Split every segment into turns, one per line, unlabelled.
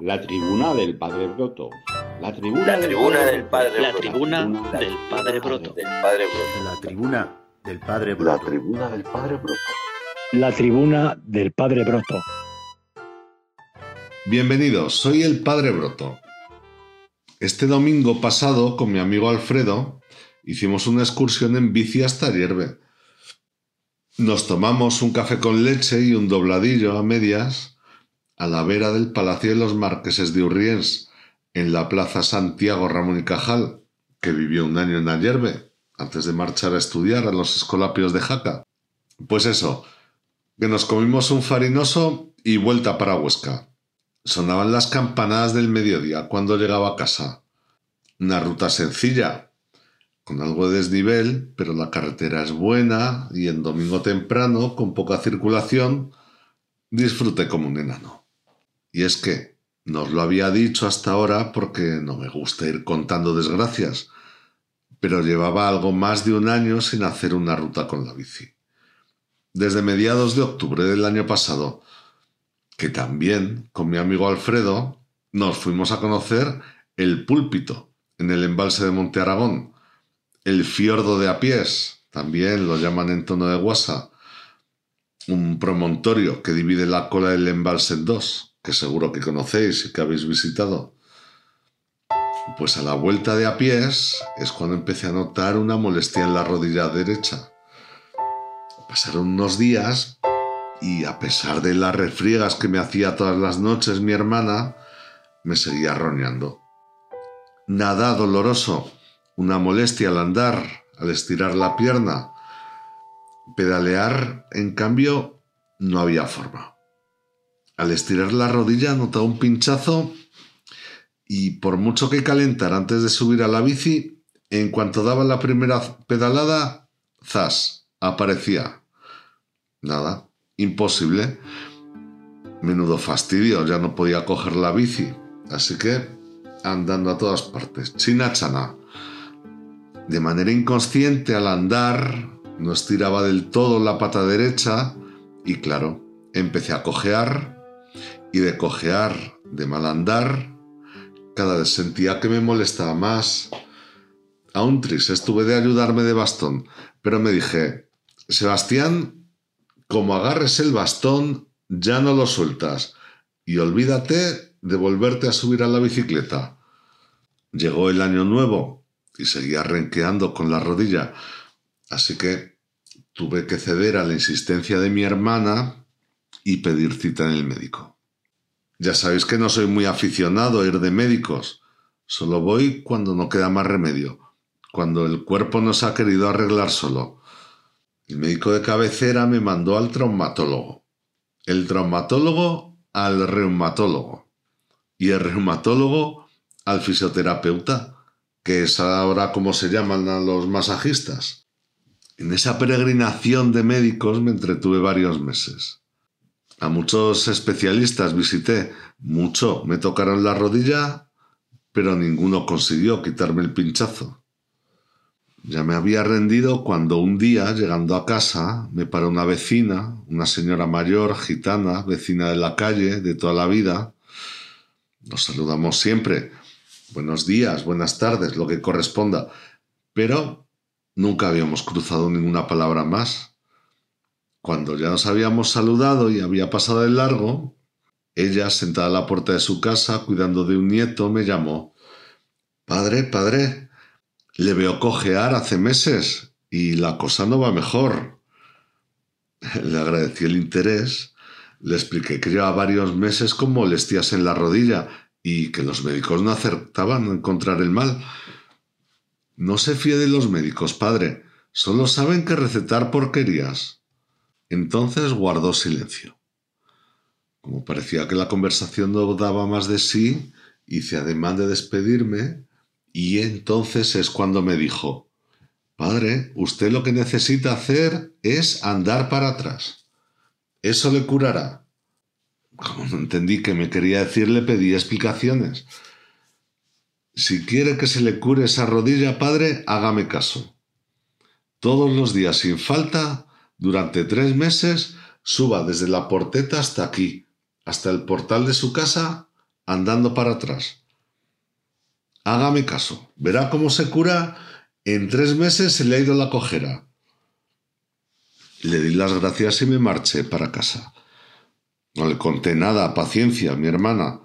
La tribuna del Padre Broto.
La tribuna, la tribuna del Padre
La tribuna del Padre Broto.
Del Padre Broto.
La tribuna del Padre Broto.
La tribuna del Padre Broto.
La tribuna del Padre Broto.
Bienvenidos, soy el Padre Broto. Este domingo pasado, con mi amigo Alfredo, hicimos una excursión en bici hasta Hierve. Nos tomamos un café con leche y un dobladillo a medias a la vera del Palacio de los Marqueses de Urriens, en la Plaza Santiago Ramón y Cajal, que vivió un año en Ayerbe, antes de marchar a estudiar a los escolapios de Jaca. Pues eso, que nos comimos un farinoso y vuelta para Huesca. Sonaban las campanadas del mediodía cuando llegaba a casa. Una ruta sencilla, con algo de desnivel, pero la carretera es buena y en domingo temprano, con poca circulación, disfruté como un enano. Y es que no os lo había dicho hasta ahora porque no me gusta ir contando desgracias, pero llevaba algo más de un año sin hacer una ruta con la bici. Desde mediados de octubre del año pasado, que también, con mi amigo Alfredo, nos fuimos a conocer el púlpito en el embalse de Monte Aragón, el fiordo de Apiés, también lo llaman en tono de guasa, un promontorio que divide la cola del embalse en dos, que seguro que conocéis y que habéis visitado. Pues a la vuelta de a pies es cuando empecé a notar una molestia en la rodilla derecha. Pasaron unos días y a pesar de las refriegas que me hacía todas las noches mi hermana, me seguía roñando. Nada doloroso, una molestia al andar, al estirar la pierna. Pedalear, en cambio, no había forma. Al estirar la rodilla notaba un pinchazo y por mucho que calentar antes de subir a la bici, en cuanto daba la primera pedalada, zas, aparecía. Nada, imposible. Menudo fastidio, ya no podía coger la bici. Así que andando a todas partes, china chana. De manera inconsciente al andar, no estiraba del todo la pata derecha y claro, empecé a cojear y de cojear, de mal andar, cada vez sentía que me molestaba más. Aún triste estuve de ayudarme de bastón, pero me dije, Sebastián, como agarres el bastón, ya no lo sueltas y olvídate de volverte a subir a la bicicleta. Llegó el año nuevo y seguía renqueando con la rodilla, así que tuve que ceder a la insistencia de mi hermana y pedir cita en el médico. Ya sabéis que no soy muy aficionado a ir de médicos. Solo voy cuando no queda más remedio, cuando el cuerpo no se ha querido arreglar solo. El médico de cabecera me mandó al traumatólogo. El traumatólogo al reumatólogo. Y el reumatólogo al fisioterapeuta, que es ahora como se llaman a los masajistas. En esa peregrinación de médicos me entretuve varios meses. A muchos especialistas visité, mucho me tocaron la rodilla, pero ninguno consiguió quitarme el pinchazo. Ya me había rendido cuando un día, llegando a casa, me paró una vecina, una señora mayor, gitana, vecina de la calle, de toda la vida. Nos saludamos siempre. Buenos días, buenas tardes, lo que corresponda. Pero nunca habíamos cruzado ninguna palabra más. Cuando ya nos habíamos saludado y había pasado el largo, ella, sentada a la puerta de su casa, cuidando de un nieto, me llamó. Padre, padre, le veo cojear hace meses y la cosa no va mejor. Le agradecí el interés, le expliqué que llevaba varios meses con molestias en la rodilla y que los médicos no acertaban a encontrar el mal. No se fíe de los médicos, padre, solo saben que recetar porquerías. Entonces guardó silencio. Como parecía que la conversación no daba más de sí, hice ademán de despedirme y entonces es cuando me dijo, Padre, usted lo que necesita hacer es andar para atrás. Eso le curará. Como no entendí que me quería decir, le pedí explicaciones. Si quiere que se le cure esa rodilla, padre, hágame caso. Todos los días sin falta, durante tres meses, suba desde la porteta hasta aquí, hasta el portal de su casa, andando para atrás. Hágame caso, verá cómo se cura. En tres meses se le ha ido la cojera. Le di las gracias y me marché para casa. No le conté nada, paciencia, mi hermana.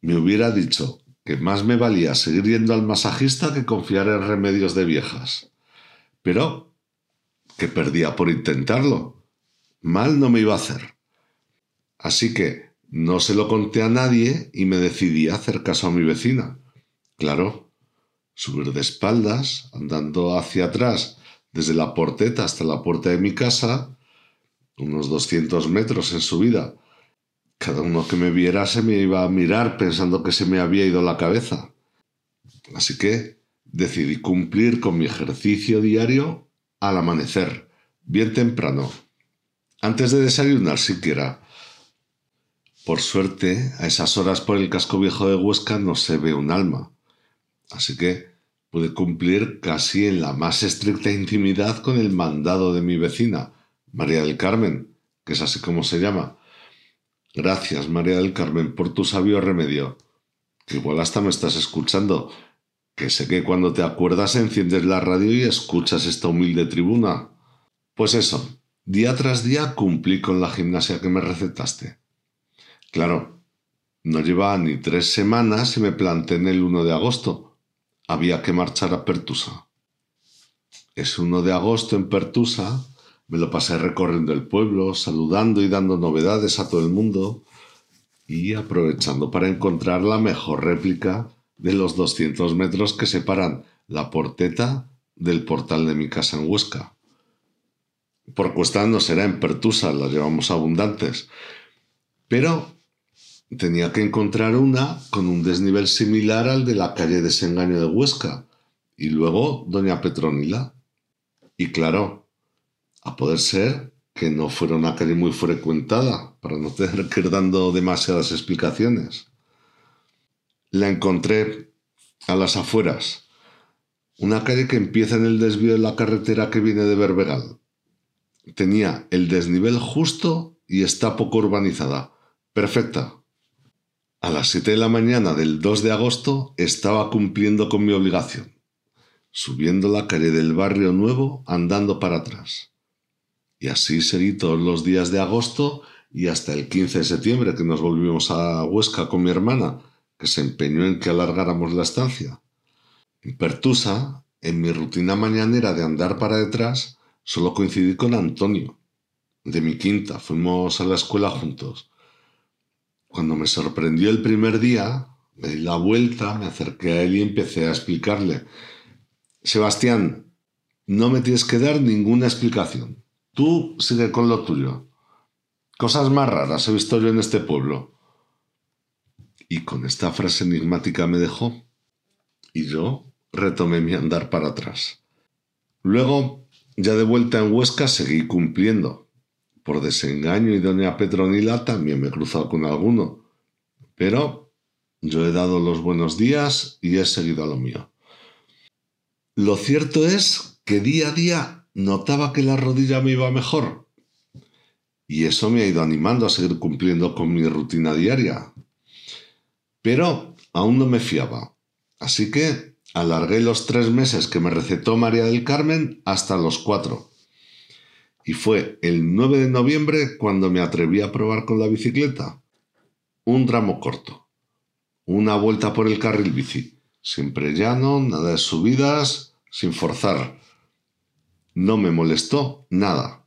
Me hubiera dicho que más me valía seguir yendo al masajista que confiar en remedios de viejas. Pero que perdía por intentarlo. Mal no me iba a hacer. Así que no se lo conté a nadie y me decidí a hacer caso a mi vecina. Claro, subir de espaldas, andando hacia atrás, desde la porteta hasta la puerta de mi casa, unos 200 metros en subida. Cada uno que me viera se me iba a mirar pensando que se me había ido la cabeza. Así que decidí cumplir con mi ejercicio diario al amanecer, bien temprano, antes de desayunar siquiera. Por suerte, a esas horas por el casco viejo de Huesca no se ve un alma. Así que pude cumplir casi en la más estricta intimidad con el mandado de mi vecina, María del Carmen, que es así como se llama. Gracias, María del Carmen, por tu sabio remedio. Que igual hasta me estás escuchando, que sé que cuando te acuerdas enciendes la radio y escuchas esta humilde tribuna. Pues eso, día tras día cumplí con la gimnasia que me recetaste. Claro, no llevaba ni tres semanas y me planté en el 1 de agosto. Había que marchar a Pertusa. Ese 1 de agosto en Pertusa me lo pasé recorriendo el pueblo, saludando y dando novedades a todo el mundo y aprovechando para encontrar la mejor réplica de los 200 metros que separan la porteta del portal de mi casa en Huesca. Por cuesta no será en Pertusa, las llevamos abundantes, pero tenía que encontrar una con un desnivel similar al de la calle Desengaño de Huesca y luego Doña Petronila. Y claro, a poder ser que no fuera una calle muy frecuentada para no tener que ir dando demasiadas explicaciones. La encontré a las afueras. Una calle que empieza en el desvío de la carretera que viene de Berbegal. Tenía el desnivel justo y está poco urbanizada. Perfecta. A las 7 de la mañana del 2 de agosto estaba cumpliendo con mi obligación, subiendo la calle del barrio nuevo andando para atrás. Y así seguí todos los días de agosto y hasta el 15 de septiembre que nos volvimos a Huesca con mi hermana, que se empeñó en que alargáramos la estancia. En Pertusa, en mi rutina mañanera de andar para detrás, solo coincidí con Antonio, de mi quinta. Fuimos a la escuela juntos. Cuando me sorprendió el primer día, me di la vuelta, me acerqué a él y empecé a explicarle. Sebastián, no me tienes que dar ninguna explicación. Tú sigue con lo tuyo. Cosas más raras he visto yo en este pueblo. Y con esta frase enigmática me dejó. Y yo retomé mi andar para atrás. Luego, ya de vuelta en Huesca, seguí cumpliendo. Por desengaño y doña Petronila también me he cruzado con alguno. Pero yo he dado los buenos días y he seguido a lo mío. Lo cierto es que día a día notaba que la rodilla me iba mejor. Y eso me ha ido animando a seguir cumpliendo con mi rutina diaria, pero aún no me fiaba. Así que alargué los tres meses que me recetó María del Carmen hasta los cuatro. Y fue el 9 de noviembre cuando me atreví a probar con la bicicleta. Un tramo corto. Una vuelta por el carril bici. Siempre llano, nada de subidas, sin forzar. No me molestó nada.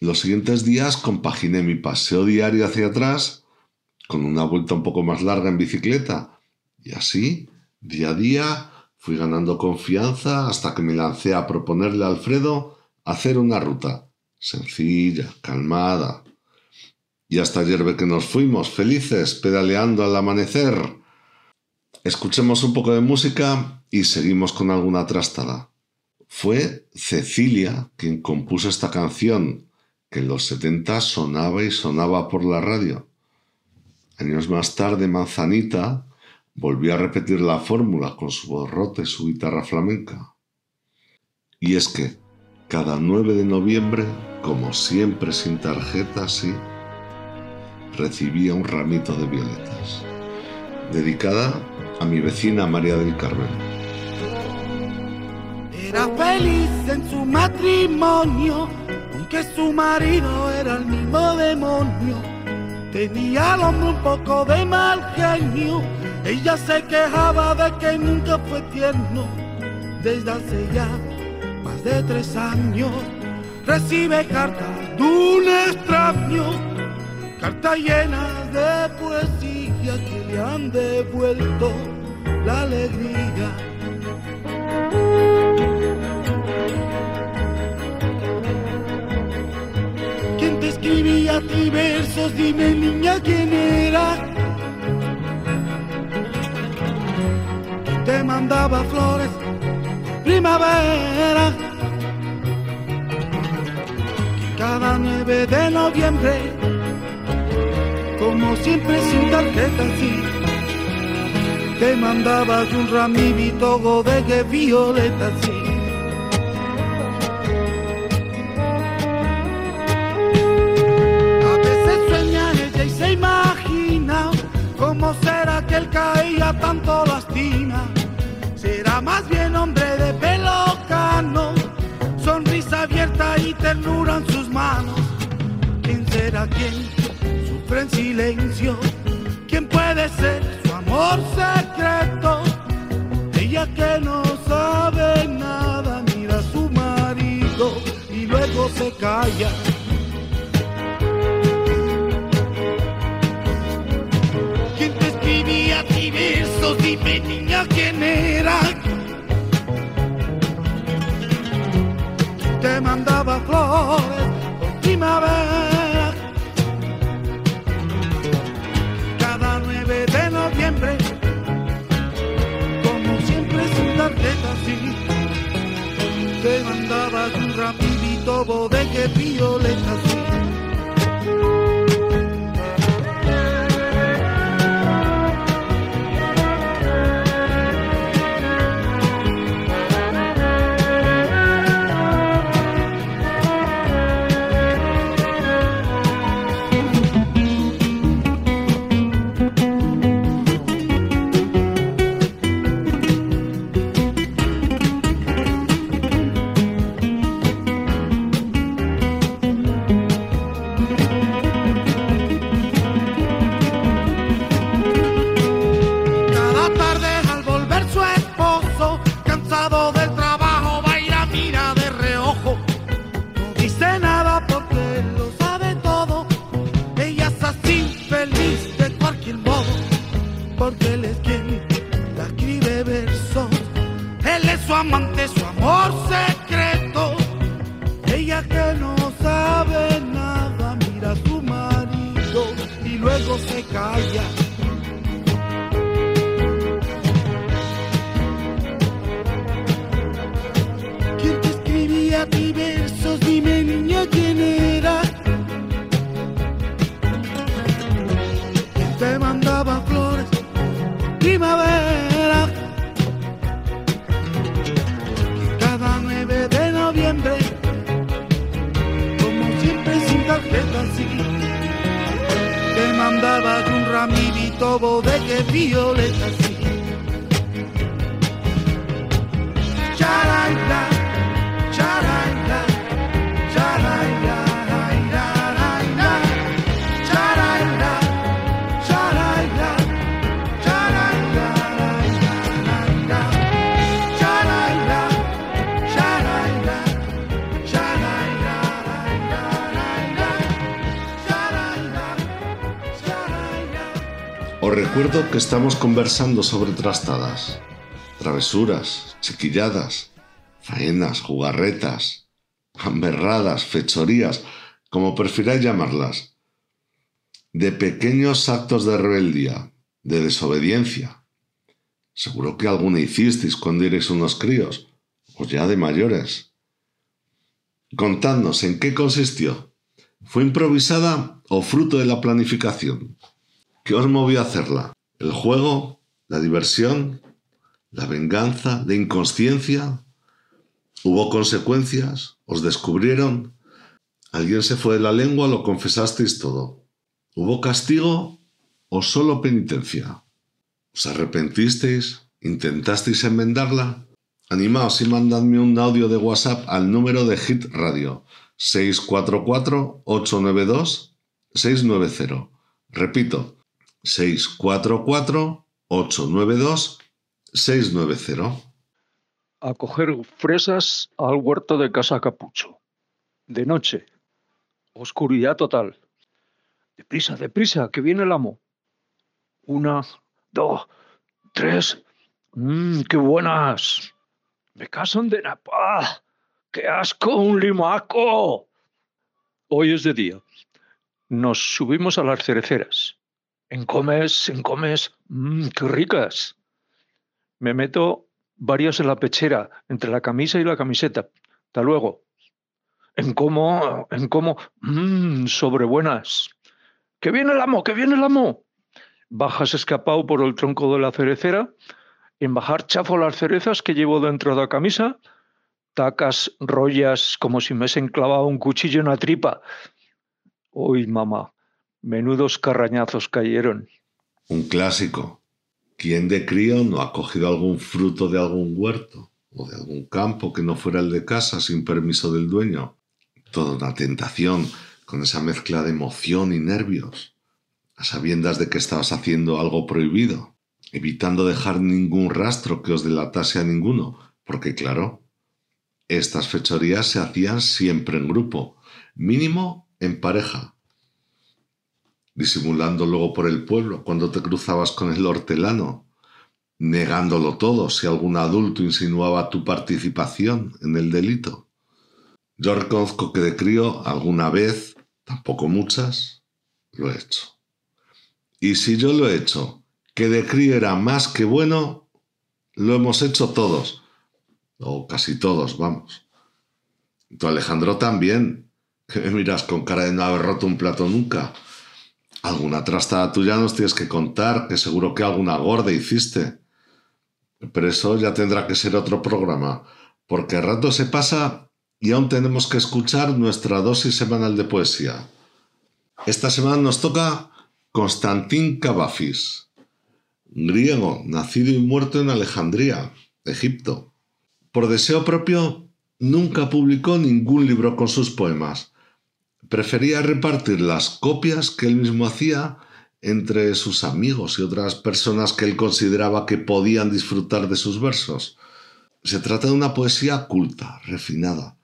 Los siguientes días compaginé mi paseo diario hacia atrás con una vuelta un poco más larga en bicicleta. Y así, día a día, fui ganando confianza hasta que me lancé a proponerle a Alfredo hacer una ruta sencilla, calmada. Y hasta ayer que nos fuimos, felices, pedaleando al amanecer. Escuchemos un poco de música y seguimos con alguna trastada. Fue Cecilia quien compuso esta canción, que en los 70 sonaba y sonaba por la radio. Años más tarde, Manzanita volvió a repetir la fórmula con su voz rota y su guitarra flamenca. Y es que cada 9 de noviembre, como siempre sin tarjeta, sí, recibía un ramito de violetas, dedicada a mi vecina María del Carmen.
Era feliz en su matrimonio, aunque su marido era el mismo demonio. Tenía al hombre un poco de mal genio, ella se quejaba de que nunca fue tierno. Desde hace ya más de tres años recibe cartas de un extraño, cartas llenas de poesía que le han devuelto la alegría. ¿Quién te escribía a ti versos? Dime niña quién era. ¿Quién te mandaba flores? Primavera. Cada 9 de noviembre, como siempre sin tarjeta, sí te mandaba un ramito de que violeta, sí. Imagina cómo será que él caía tanto lastima. Será más bien hombre de pelo cano, sonrisa abierta y ternura en sus manos. ¿Quién será quien sufre en silencio? ¿Quién puede ser su amor secreto? Ella que no sabe nada mira a su marido y luego se calla. Dime niña quién era. ¿Quién te mandaba flores por primavera? Cada 9 de noviembre, como siempre sin tarjeta, sí, te mandaba un rapidito bodegue violeta, porque él es quien la escribe versos. Él es su amante, Te mandaba un ramito de que violeta, sí. Charaira, charaira,
Recuerdo que estamos conversando sobre trastadas, travesuras, chiquilladas, faenas, jugarretas, hamberradas, fechorías, como prefiráis llamarlas. de pequeños actos de rebeldía, de desobediencia. Seguro que alguna hicisteis cuando erais unos críos, o ya de mayores. Contadnos en qué consistió. ¿Fue improvisada o fruto de la planificación? ¿Qué os movió a hacerla? ¿El juego? ¿La diversión? ¿La venganza? ¿La inconsciencia? ¿Hubo consecuencias? ¿Os descubrieron? ¿Alguien se fue de la lengua? ¿Lo confesasteis todo? ¿Hubo castigo o solo penitencia? ¿Os arrepentisteis? ¿Intentasteis enmendarla? Animaos y mandadme un audio de WhatsApp al número de Hit Radio 644-892-690. Repito, 644-892-690.
A coger fresas al huerto de Casa Capucho. De noche. Oscuridad total. Deprisa, deprisa, que viene el amo. Una, dos, tres. Mmm, qué buenas. Me casan de napa. ¡Qué asco, un limaco! Hoy es de día. Nos subimos a las cereceras. En comes, en. Mmm, qué ricas. Me meto varias en la pechera, entre la camisa y la camiseta. Hasta luego. En como, en como. Mmm, sobrebuenas. ¡Que viene el amo! ¡Que viene el amo! Bajas escapado por el tronco de la cerecera. En bajar chafo las cerezas que llevo dentro de la camisa. Tacas, rollas, como si me se enclavado un cuchillo en la tripa. Uy, mamá, menudos carrañazos cayeron.
Un clásico. ¿Quién de crío no ha cogido algún fruto de algún huerto o de algún campo que no fuera el de casa sin permiso del dueño? Toda una tentación con esa mezcla de emoción y nervios, a sabiendas de que estabas haciendo algo prohibido, evitando dejar ningún rastro que os delatase a ninguno, porque claro, estas fechorías se hacían siempre en grupo, mínimo en pareja, disimulando luego por el pueblo cuando te cruzabas con el hortelano, negándolo todo si algún adulto insinuaba tu participación en el delito. Yo reconozco que de crío alguna vez, tampoco muchas, lo he hecho. Y si yo lo he hecho, que de crío era más que bueno, lo hemos hecho todos, o casi todos, vamos. Tú Alejandro también, que me miras con cara de no haber roto un plato nunca. Alguna trastada tuya nos tienes que contar, que seguro que alguna gorda hiciste. Pero eso ya tendrá que ser otro programa, porque el rato se pasa y aún tenemos que escuchar nuestra dosis semanal de poesía. Esta semana nos toca Constantín Cavafis, griego, nacido y muerto en Alejandría, Egipto. Por deseo propio, nunca publicó ningún libro con sus poemas. Prefería repartir las copias que él mismo hacía entre sus amigos y otras personas que él consideraba que podían disfrutar de sus versos. Se trata de una poesía culta, refinada.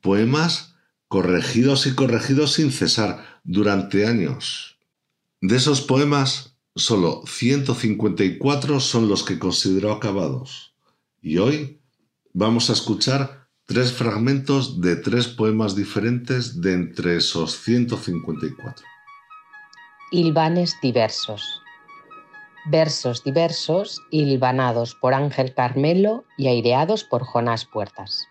Poemas corregidos y corregidos sin cesar durante años. De esos poemas, solo 154 son los que consideró acabados. Y hoy vamos a escuchar tres fragmentos de tres poemas diferentes de entre esos 154.
Hilvanes diversos. Versos diversos hilvanados por Ángel Carmelo y aireados por Jonás Puertas.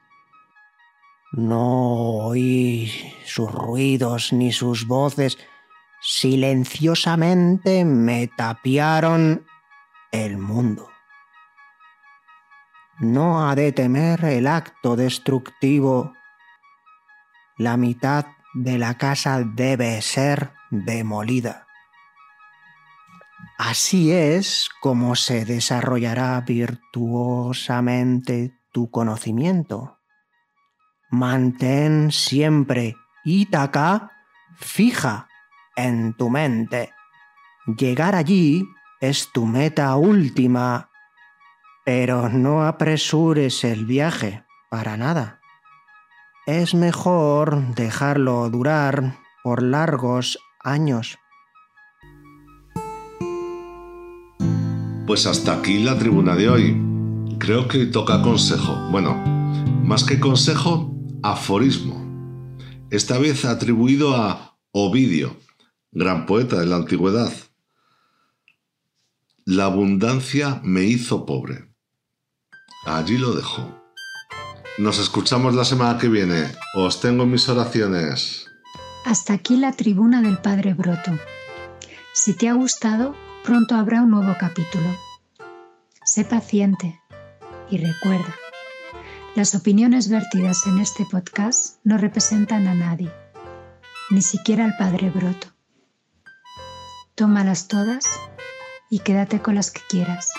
No oí sus ruidos ni sus voces. Silenciosamente me tapiaron el mundo. No ha de temer el acto destructivo. La mitad de la casa debe ser demolida. Así es como se desarrollará virtuosamente tu conocimiento. Mantén siempre Ítaca fija en tu mente. Llegar allí es tu meta última, pero no apresures el viaje para nada. Es mejor dejarlo durar por largos años.
Pues hasta aquí la tribuna de hoy. Creo que toca consejo. Bueno, más que consejo, aforismo. Esta vez atribuido a Ovidio, gran poeta de la antigüedad. La abundancia me hizo pobre. Allí lo dejo. Nos escuchamos la semana que viene. Os tengo en mis oraciones.
Hasta aquí la tribuna del Padre Broto. Si te ha gustado, pronto habrá un nuevo capítulo. Sé paciente y recuerda, las opiniones vertidas en este podcast no representan a nadie, ni siquiera al Padre Broto. Tómalas todas y quédate con las que quieras.